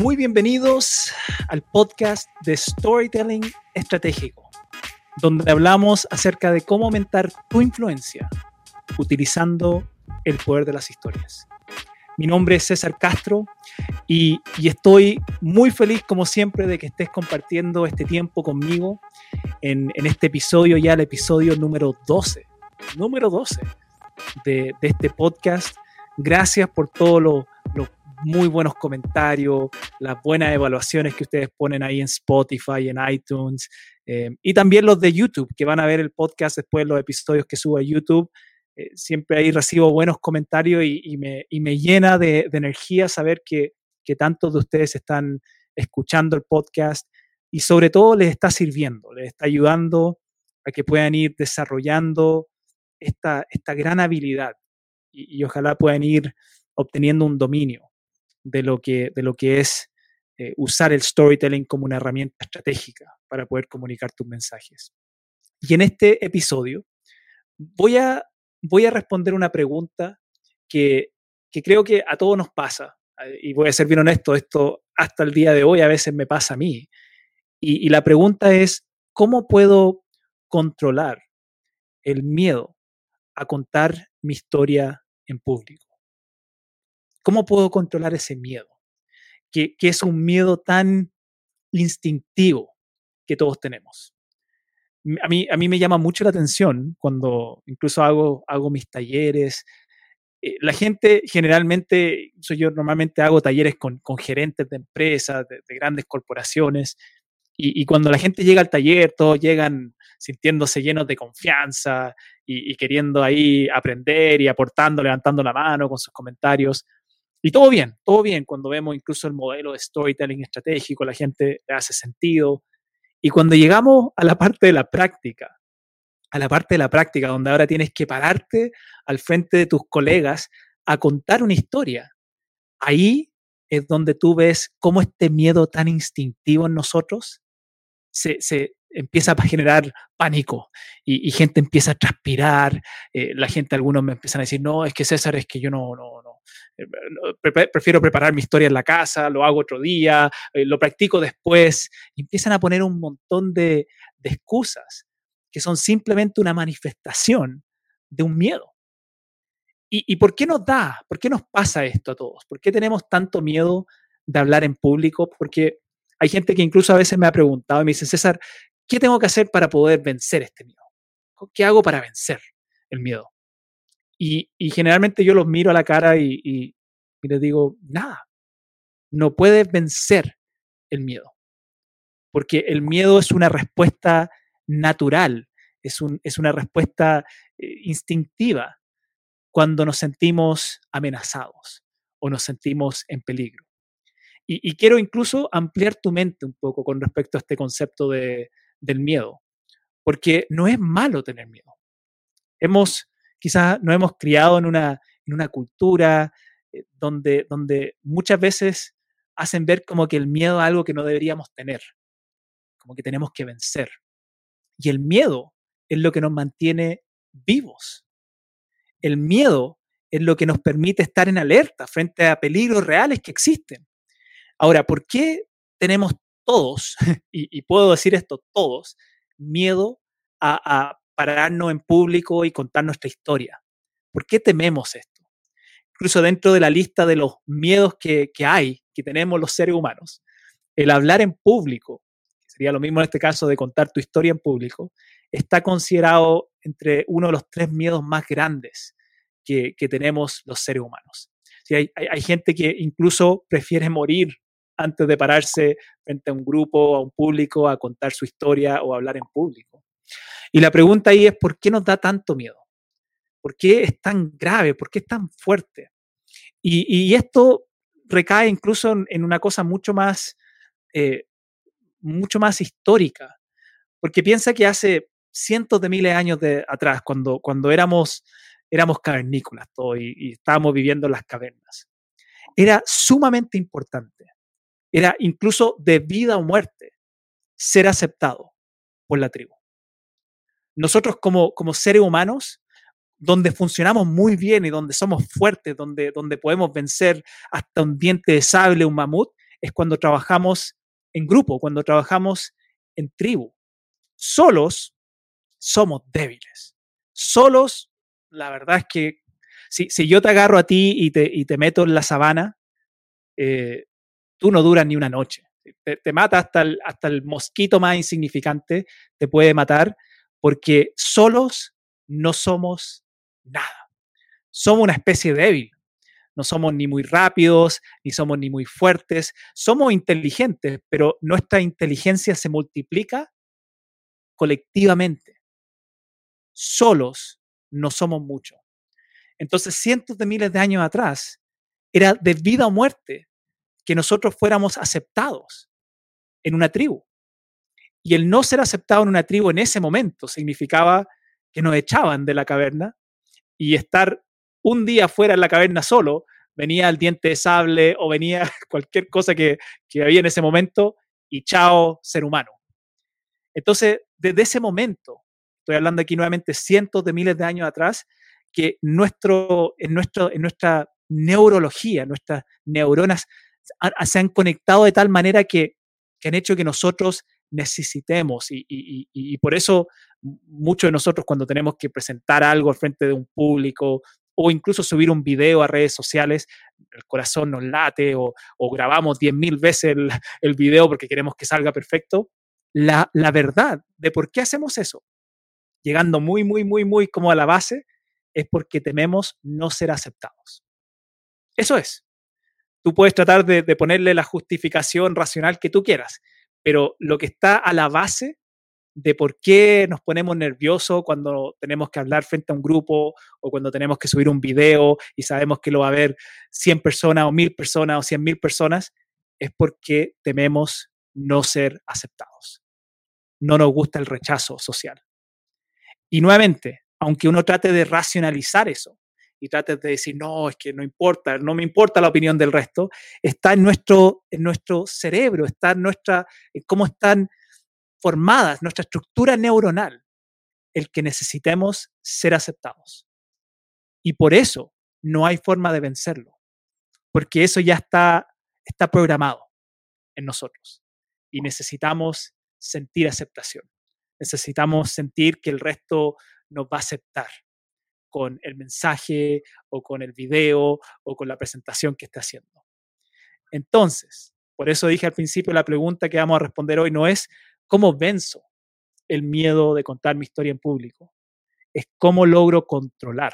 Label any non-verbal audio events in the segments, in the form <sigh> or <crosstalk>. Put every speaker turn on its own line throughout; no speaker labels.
Muy bienvenidos al podcast de Storytelling Estratégico, donde hablamos acerca de cómo aumentar tu influencia utilizando el poder de las historias. Mi nombre es César Castro y, estoy muy feliz, como siempre, de que estés compartiendo este tiempo conmigo en, este episodio, ya el episodio número 12. Número 12 de, este podcast. Gracias por todos los muy buenos comentarios, las buenas evaluaciones que ustedes ponen ahí en Spotify, en iTunes, eh, y también los de YouTube, que van a ver el podcast después de los episodios que subo a YouTube. Eh, siempre ahí recibo buenos comentarios y, me, llena de, energía saber que, que tantos de ustedes están escuchando el podcast y sobre todo les está sirviendo, les está ayudando a que puedan ir desarrollando esta, esta gran habilidad y, ojalá puedan ir obteniendo un dominio de lo que, de lo que es eh, usar el storytelling como una herramienta estratégica para poder comunicar tus mensajes. Y en este episodio voy a voy a responder una pregunta que, creo que a todos nos pasa. Eh, y voy a ser bien honesto, esto hasta el día de hoy a veces me pasa a mí. Y, la pregunta es, ¿cómo puedo controlar el miedo a contar mi historia en público? ¿Cómo puedo controlar ese miedo? Que, es un miedo tan instintivo que todos tenemos a mí, a mí me llama mucho la atención cuando incluso hago, hago mis talleres. Eh, la gente generalmente, yo normalmente hago talleres con, con gerentes de empresas, de, grandes corporaciones, y, y, cuando la gente llega al taller, todos llegan sintiéndose llenos de confianza y, y, queriendo ahí aprender y aportando, levantando la mano con sus comentarios. Y todo bien, todo bien cuando vemos incluso el modelo de storytelling estratégico, la gente le hace sentido, y cuando llegamos a la parte de la práctica, a la parte de la práctica, donde ahora tienes que pararte al frente de tus colegas a contar una historia, ahí es donde tú ves cómo este miedo tan instintivo en nosotros se, empieza a generar pánico y, gente empieza a transpirar, eh, la gente, algunos me empiezan a decir, no, es que César, es que yo no, no, prefiero preparar mi historia en la casa, lo hago otro día, eh, lo practico después, y empiezan a poner un montón de, excusas que son simplemente una manifestación de un miedo. ¿Y, ¿Y por qué nos da? ¿Por qué nos pasa esto a todos? ¿Por qué tenemos tanto miedo de hablar en público? Porque hay gente que incluso a veces me ha preguntado y me dice, César, ¿Qué tengo que hacer para poder vencer este miedo? ¿Qué hago para vencer el miedo? Y, generalmente yo los miro a la cara y, les digo, nada, no puedes vencer el miedo, porque el miedo es una respuesta natural, es, es una respuesta eh, instintiva cuando nos sentimos amenazados o nos sentimos en peligro. y, quiero incluso ampliar tu mente un poco con respecto a este concepto de, del miedo, porque no es malo tener miedo. Hemos, quizás nos hemos criado en una, en una cultura eh, donde, donde muchas veces hacen ver como que el miedo es algo que no deberíamos tener, como que tenemos que vencer. Y el miedo es lo que nos mantiene vivos. El miedo es lo que nos permite estar en alerta frente a peligros reales que existen. Ahora, ¿por qué tenemos todos, <laughs> y, puedo decir esto, todos, miedo a, pararnos en público y contar nuestra historia. ¿Por qué tememos esto? Incluso dentro de la lista de los miedos que, hay, que tenemos los seres humanos, el hablar en público, sería lo mismo en este caso de contar tu historia en público, está considerado entre uno de los tres miedos más grandes que, tenemos los seres humanos. hay, hay, gente que incluso prefiere morir antes de pararse frente a un grupo, a un público, a contar su historia o hablar en público. Y la pregunta ahí es, ¿por qué nos da tanto miedo? ¿Por qué es tan grave? ¿Por qué es tan fuerte? Y, esto recae incluso en, una cosa mucho más, eh, mucho más histórica, porque piensa que hace cientos de miles de años de atrás, cuando, cuando éramos, éramos cavernícolas y, y estábamos viviendo en las cavernas, era sumamente importante era incluso de vida o muerte ser aceptado por la tribu. Nosotros como, como seres humanos, donde funcionamos muy bien y donde somos fuertes, donde, donde podemos vencer hasta un diente de sable, un mamut, es cuando trabajamos en grupo, cuando trabajamos en tribu. Solos somos débiles. Solos, la verdad es que si, si yo te agarro a ti y te, y te meto en la sabana, eh, tú no duras ni una noche. Te, te mata hasta el, hasta el mosquito más insignificante, te puede matar, porque solos no somos nada. Somos una especie débil. No somos ni muy rápidos, ni somos ni muy fuertes. Somos inteligentes, pero nuestra inteligencia se multiplica colectivamente. Solos no somos mucho. Entonces, cientos de miles de años atrás, era de vida o muerte que nosotros fuéramos aceptados en una tribu. Y el no ser aceptado en una tribu en ese momento significaba que nos echaban de la caverna y estar un día fuera en la caverna solo, venía el diente de sable o venía <laughs> cualquier cosa que, que había en ese momento y chao, ser humano. Entonces, desde ese momento, estoy hablando aquí nuevamente cientos de miles de años atrás, que nuestro, en, nuestro, en nuestra neurología, nuestras neuronas se han conectado de tal manera que, que han hecho que nosotros necesitemos y, y, y, por eso muchos de nosotros cuando tenemos que presentar algo al frente de un público o incluso subir un video a redes sociales, el corazón nos late o, o grabamos 10.000 veces el, el, video porque queremos que salga perfecto. La, la verdad de por qué hacemos eso, llegando muy, muy, muy, muy como a la base, es porque tememos no ser aceptados. Eso es. Tú puedes tratar de, de ponerle la justificación racional que tú quieras, pero lo que está a la base de por qué nos ponemos nerviosos cuando tenemos que hablar frente a un grupo o cuando tenemos que subir un video y sabemos que lo va a ver 100 personas o 1000 personas o 100 mil personas, es porque tememos no ser aceptados. No nos gusta el rechazo social. Y nuevamente, aunque uno trate de racionalizar eso y trate de decir, no, es que no importa, no me importa la opinión del resto, está en nuestro, en nuestro cerebro, está en nuestra, en cómo están formadas, nuestra estructura neuronal, el que necesitemos ser aceptados. Y por eso no hay forma de vencerlo, porque eso ya está, está programado en nosotros y necesitamos sentir aceptación. Necesitamos sentir que el resto nos va a aceptar con el mensaje o con el video o con la presentación que está haciendo. Entonces, por eso dije al principio, la pregunta que vamos a responder hoy no es ¿Cómo venzo el miedo de contar mi historia en público? Es cómo logro controlar.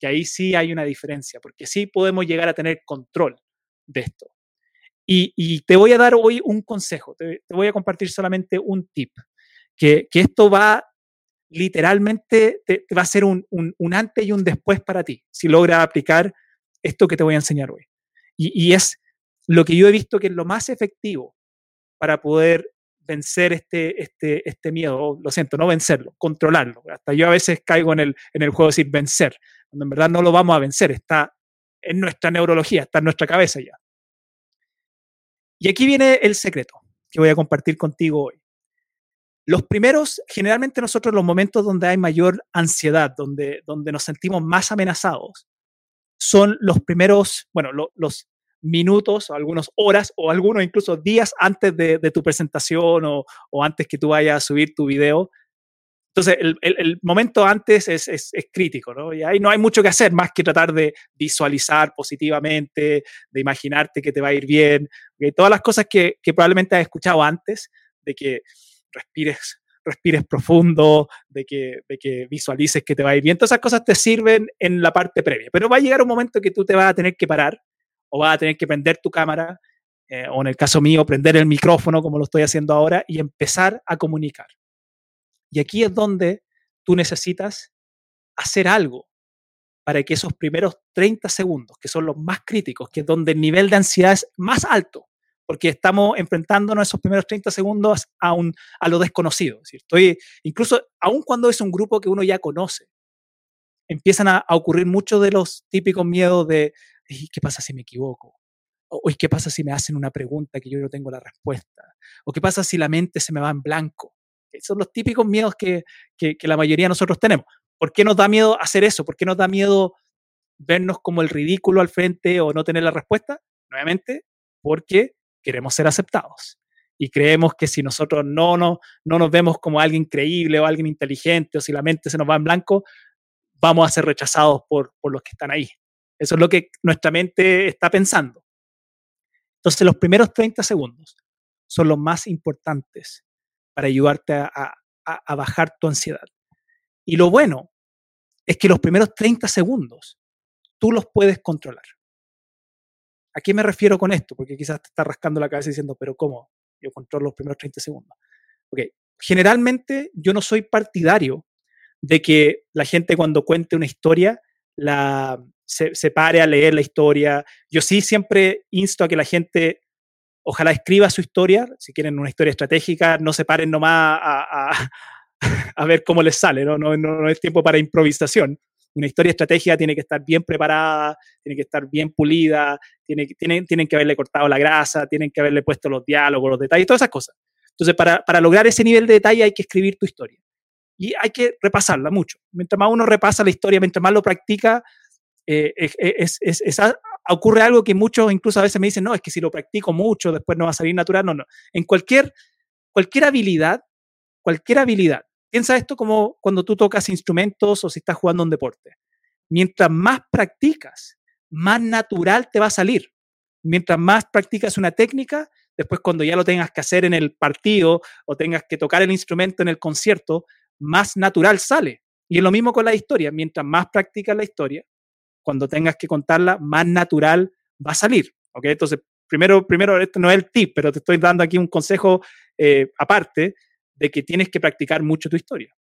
Que ahí sí hay una diferencia, porque sí podemos llegar a tener control de esto. Y, te voy a dar hoy un consejo, te, voy a compartir solamente un tip, que, esto va literalmente, te, va a ser un, un, antes y un después para ti, si logras aplicar esto que te voy a enseñar hoy. Y, y es lo que yo he visto que es lo más efectivo para poder vencer este, este, este miedo, lo siento, no vencerlo, controlarlo. Hasta yo a veces caigo en el, en el juego de decir vencer, cuando en verdad no lo vamos a vencer, está en nuestra neurología, está en nuestra cabeza ya. Y aquí viene el secreto que voy a compartir contigo hoy. Los primeros, generalmente nosotros los momentos donde hay mayor ansiedad, donde, donde nos sentimos más amenazados, son los primeros, bueno, los, minutos o algunas horas o algunos incluso días antes de, tu presentación o, antes que tú vayas a subir tu video. Entonces, el, el, momento antes es, es, es, crítico, ¿no? Y ahí no hay mucho que hacer más que tratar de visualizar positivamente, de imaginarte que te va a ir bien, ¿okay? todas las cosas que, que probablemente has escuchado antes, de que respires respires profundo, de que, de que visualices que te va a ir bien. Todas esas cosas te sirven en la parte previa, pero va a llegar un momento que tú te vas a tener que parar o vas a tener que prender tu cámara, eh, o en el caso mío, prender el micrófono como lo estoy haciendo ahora y empezar a comunicar. Y aquí es donde tú necesitas hacer algo para que esos primeros 30 segundos, que son los más críticos, que es donde el nivel de ansiedad es más alto, porque estamos enfrentándonos esos primeros 30 segundos a, un, a lo desconocido. Es decir, estoy, incluso aun cuando es un grupo que uno ya conoce, empiezan a, a ocurrir muchos de los típicos miedos de, ¿qué pasa si me equivoco? O, ¿qué pasa si me hacen una pregunta que yo no tengo la respuesta? ¿O qué pasa si la mente se me va en blanco? Son los típicos miedos que, que, la mayoría de nosotros tenemos. ¿Por qué nos da miedo hacer eso? ¿Por qué nos da miedo vernos como el ridículo al frente o no tener la respuesta? Nuevamente, porque queremos ser aceptados. Y creemos que si nosotros no, no, no nos vemos como alguien creíble o alguien inteligente o si la mente se nos va en blanco, vamos a ser rechazados por, por los que están ahí. Eso es lo que nuestra mente está pensando. Entonces, los primeros 30 segundos son los más importantes para ayudarte a, a, bajar tu ansiedad. Y lo bueno es que los primeros 30 segundos tú los puedes controlar. ¿A qué me refiero con esto? Porque quizás te está rascando la cabeza diciendo, pero ¿cómo? Yo controlo los primeros 30 segundos. Ok, generalmente yo no soy partidario de que la gente cuando cuente una historia la, se, pare a leer la historia. Yo sí siempre insto a que la gente ojalá escriba su historia, si quieren una historia estratégica, no se paren nomás a, a, <laughs> ver cómo les sale, ¿no? No, ¿no? es tiempo para improvisación. Una historia estratégica tiene que estar bien preparada, tiene que estar bien pulida, tiene, tienen, tienen que haberle cortado la grasa, tienen que haberle puesto los diálogos, los detalles, todas esas cosas. Entonces, para, para lograr ese nivel de detalle hay que escribir tu historia. Y hay que repasarla mucho. Mientras más uno repasa la historia, mientras más lo practica, eh, es, ocurre algo que muchos incluso a veces me dicen, no, es que si lo practico mucho, después no va a salir natural. No, no. En cualquier, cualquier habilidad, cualquier habilidad, piensa esto como cuando tú tocas instrumentos o si estás jugando un deporte. Mientras más practicas, más natural te va a salir. Mientras más practicas una técnica, después cuando ya lo tengas que hacer en el partido o tengas que tocar el instrumento en el concierto, más natural sale. Y es lo mismo con la historia. Mientras más practicas la historia, cuando tengas que contarla, más natural va a salir. ¿ok? Entonces, primero, primero, esto no es el tip, pero te estoy dando aquí un consejo eh, aparte de que tienes que practicar mucho tu historia.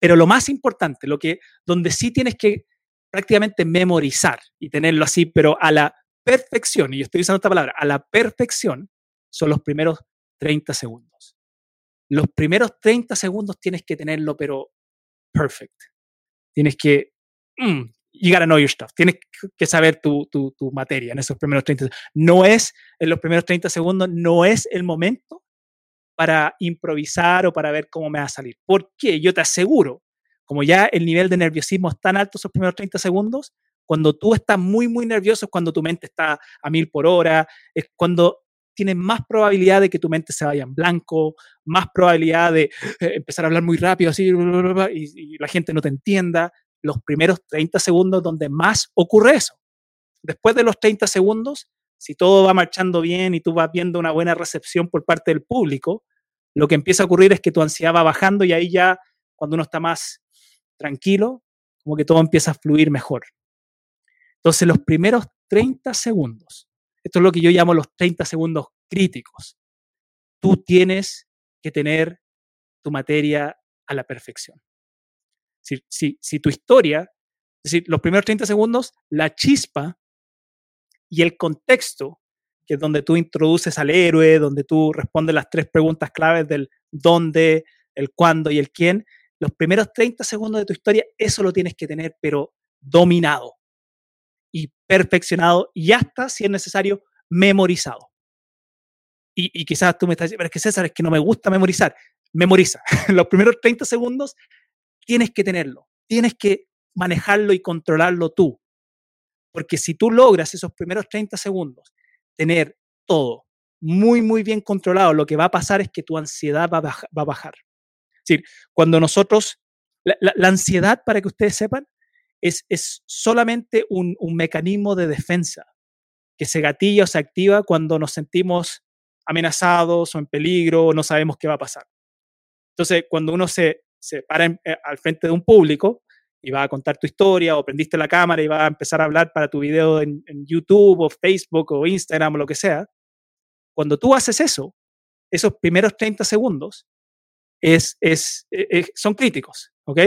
Pero lo más importante, lo que, donde sí tienes que prácticamente memorizar y tenerlo así, pero a la perfección, y yo estoy usando esta palabra, a la perfección, son los primeros 30 segundos. Los primeros 30 segundos tienes que tenerlo, pero perfect. Tienes que, mm, you gotta know your stuff. Tienes que saber tu, tu, tu, materia en esos primeros 30 segundos. No es, en los primeros 30 segundos, no es el momento para improvisar o para ver cómo me va a salir. Porque yo te aseguro, como ya el nivel de nerviosismo es tan alto esos primeros 30 segundos, cuando tú estás muy, muy nervioso es cuando tu mente está a mil por hora, es cuando tienes más probabilidad de que tu mente se vaya en blanco, más probabilidad de <gasps> eh, empezar a hablar muy rápido así y, y la gente no te entienda los primeros 30 segundos donde más ocurre eso. Después de los 30 segundos, si todo va marchando bien y tú vas viendo una buena recepción por parte del público, lo que empieza a ocurrir es que tu ansiedad va bajando y ahí ya, cuando uno está más tranquilo, como que todo empieza a fluir mejor. Entonces, los primeros 30 segundos, esto es lo que yo llamo los 30 segundos críticos, tú tienes que tener tu materia a la perfección. Si, si, tu historia, es decir, los primeros 30 segundos, la chispa y el contexto, que es donde tú introduces al héroe, donde tú respondes las tres preguntas claves del dónde, el cuándo y el quién, los primeros 30 segundos de tu historia, eso lo tienes que tener, pero dominado y perfeccionado y hasta, si es necesario, memorizado. Y, y quizás tú me estás diciendo, pero es que César, es que no me gusta memorizar. Memoriza. <laughs> los primeros 30 segundos tienes que tenerlo, tienes que manejarlo y controlarlo tú. Porque si tú logras esos primeros 30 segundos tener todo muy, muy bien controlado, lo que va a pasar es que tu ansiedad va a, bajar. Es decir, cuando nosotros, la, ansiedad, para que ustedes sepan, es, es solamente un, un mecanismo de defensa que se gatilla o se activa cuando nos sentimos amenazados o en peligro o no sabemos qué va a pasar. Entonces, cuando uno se se para eh, al frente de un público y va a contar tu historia o prendiste la cámara y va a empezar a hablar para tu video en, YouTube o Facebook o Instagram o lo que sea, cuando tú haces eso, esos primeros 30 segundos es, es, e, e, son críticos, ¿ok?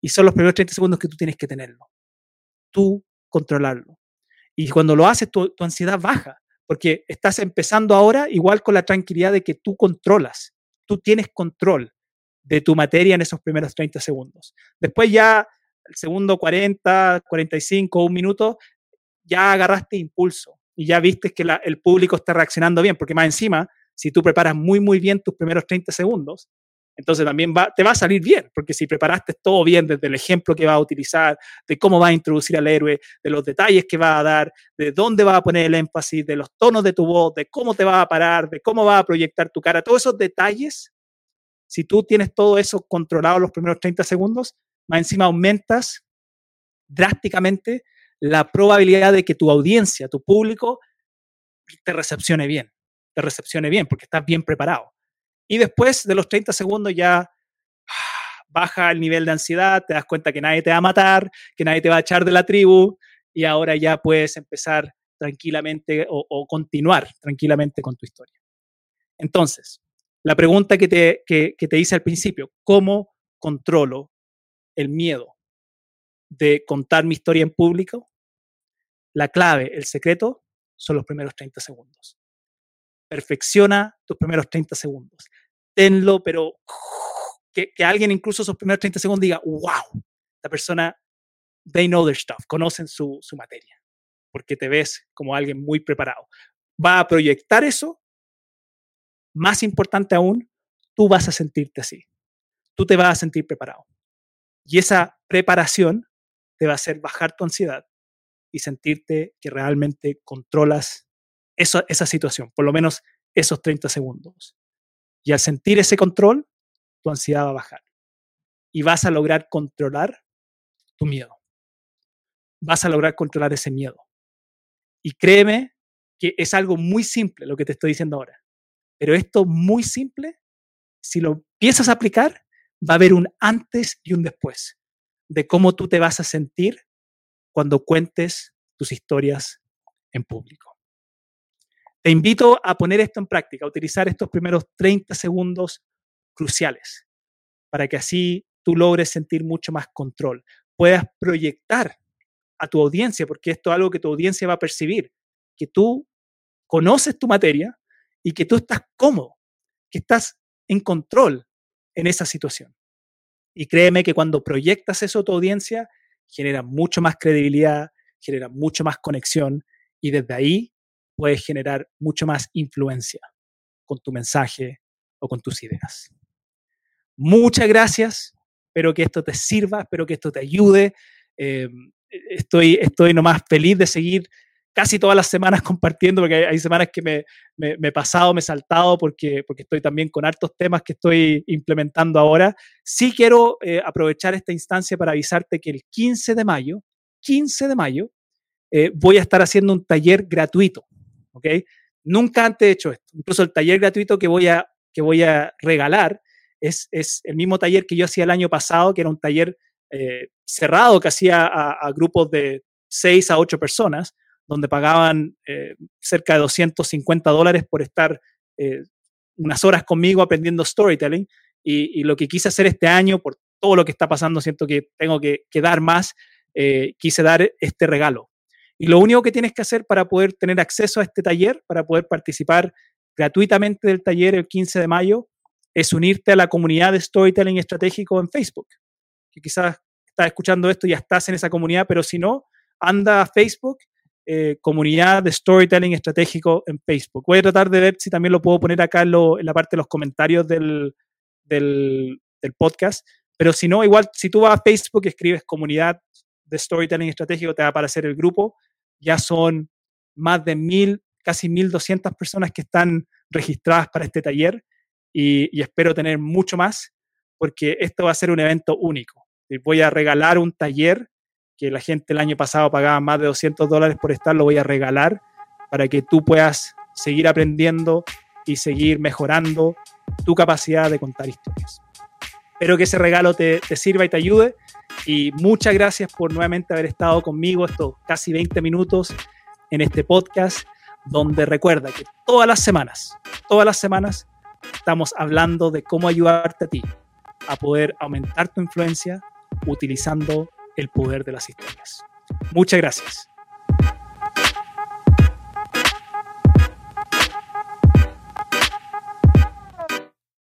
Y son los primeros 30 segundos que tú tienes que tenerlo. Tú controlarlo. Y cuando lo haces, tu, tu ansiedad baja, porque estás empezando ahora igual con la tranquilidad de que tú controlas, tú tienes control de tu materia en esos primeros 30 segundos. Después ya, el segundo 40, 45, un minuto, ya agarraste impulso y ya viste que el público está reaccionando bien, porque más encima, si tú preparas muy, muy bien tus primeros 30 segundos, Entonces también va, te va a salir bien, porque si preparaste todo bien desde el ejemplo que va a utilizar, de cómo va a introducir al héroe, de los detalles que va a dar, de dónde va a poner el énfasis, de los tonos de tu voz, de cómo te va a parar, de cómo va a proyectar tu cara, todos esos detalles, si tú tienes todo eso controlado los primeros 30 segundos, más encima aumentas drásticamente la probabilidad de que tu audiencia, tu público, te recepcione bien, te recepcione bien, porque estás bien preparado. Y después de los 30 segundos ya baja el nivel de ansiedad, te das cuenta que nadie te va a matar, que nadie te va a echar de la tribu y ahora ya puedes empezar tranquilamente o, continuar tranquilamente con tu historia. Entonces, la pregunta que te, que te hice al principio, ¿cómo controlo el miedo de contar mi historia en público? La clave, el secreto, son los primeros 30 segundos perfecciona tus primeros 30 segundos. Tenlo, pero que, alguien incluso esos primeros 30 segundos diga, wow, la persona, they know their stuff, conocen su, su materia, porque te ves como alguien muy preparado. Va a proyectar eso. Más importante aún, tú vas a sentirte así. Tú te vas a sentir preparado. Y esa preparación te va a hacer bajar tu ansiedad y sentirte que realmente controlas esa situación, por lo menos esos 30 segundos. Y al sentir ese control, tu ansiedad va a bajar. Y vas a lograr controlar tu miedo. Vas a lograr controlar ese miedo. Y créeme que es algo muy simple lo que te estoy diciendo ahora. Pero esto muy simple, si lo empiezas a aplicar, va a haber un antes y un después de cómo tú te vas a sentir cuando cuentes tus historias en público. Te invito a poner esto en práctica, a utilizar estos primeros 30 segundos cruciales para que así tú logres sentir mucho más control, puedas proyectar a tu audiencia, porque esto es algo que tu audiencia va a percibir, que tú conoces tu materia y que tú estás cómodo, que estás en control en esa situación. Y créeme que cuando proyectas eso a tu audiencia, genera mucho más credibilidad, genera mucho más conexión y desde ahí puedes generar mucho más influencia con tu mensaje o con tus ideas. Muchas gracias. Espero que esto te sirva, espero que esto te ayude. Eh, estoy, estoy nomás feliz de seguir casi todas las semanas <laughs> compartiendo, porque hay, semanas que me, he pasado, me he saltado, porque, porque estoy también con hartos temas que estoy implementando ahora. Sí quiero eh, aprovechar esta instancia para avisarte que el 15 de mayo, 15 de mayo, eh, voy a estar haciendo un taller gratuito ¿ok? Nunca antes he hecho esto. Incluso el taller gratuito que voy a, que voy a regalar es, es el mismo taller que yo hacía el año pasado, que era un taller eh, cerrado que hacía a, grupos de 6 a 8 personas, donde pagaban eh, cerca de 250 dólares por estar eh, unas horas conmigo aprendiendo storytelling. Y, lo que quise hacer este año, por todo lo que está pasando, siento que tengo que, que dar más, quise dar este regalo. Y lo único que tienes que hacer para poder tener acceso a este taller, para poder participar gratuitamente del taller el 15 de mayo, es unirte a la comunidad de Storytelling Estratégico en Facebook. Que quizás estás escuchando esto y ya estás en esa comunidad, pero si no, anda a Facebook, eh, comunidad de Storytelling Estratégico en Facebook. Voy a tratar de ver si también lo puedo poner acá en, la parte de los comentarios del, del, del podcast. Pero si no, igual, si tú vas a Facebook, escribes comunidad de storytelling estratégico, te va a aparecer el grupo ya son más de mil, casi 1.200 personas que están registradas para este taller y, espero tener mucho más porque esto va a ser un evento único. Voy a regalar un taller que la gente el año pasado pagaba más de 200 dólares por estar, lo voy a regalar para que tú puedas seguir aprendiendo y seguir mejorando tu capacidad de contar historias. Espero que ese regalo te, te sirva y te ayude. Y muchas gracias por nuevamente haber estado conmigo estos casi 20 minutos en este podcast, donde recuerda que todas las semanas, todas las semanas, estamos hablando de cómo ayudarte a ti a poder aumentar tu influencia utilizando el poder de las historias. Muchas gracias.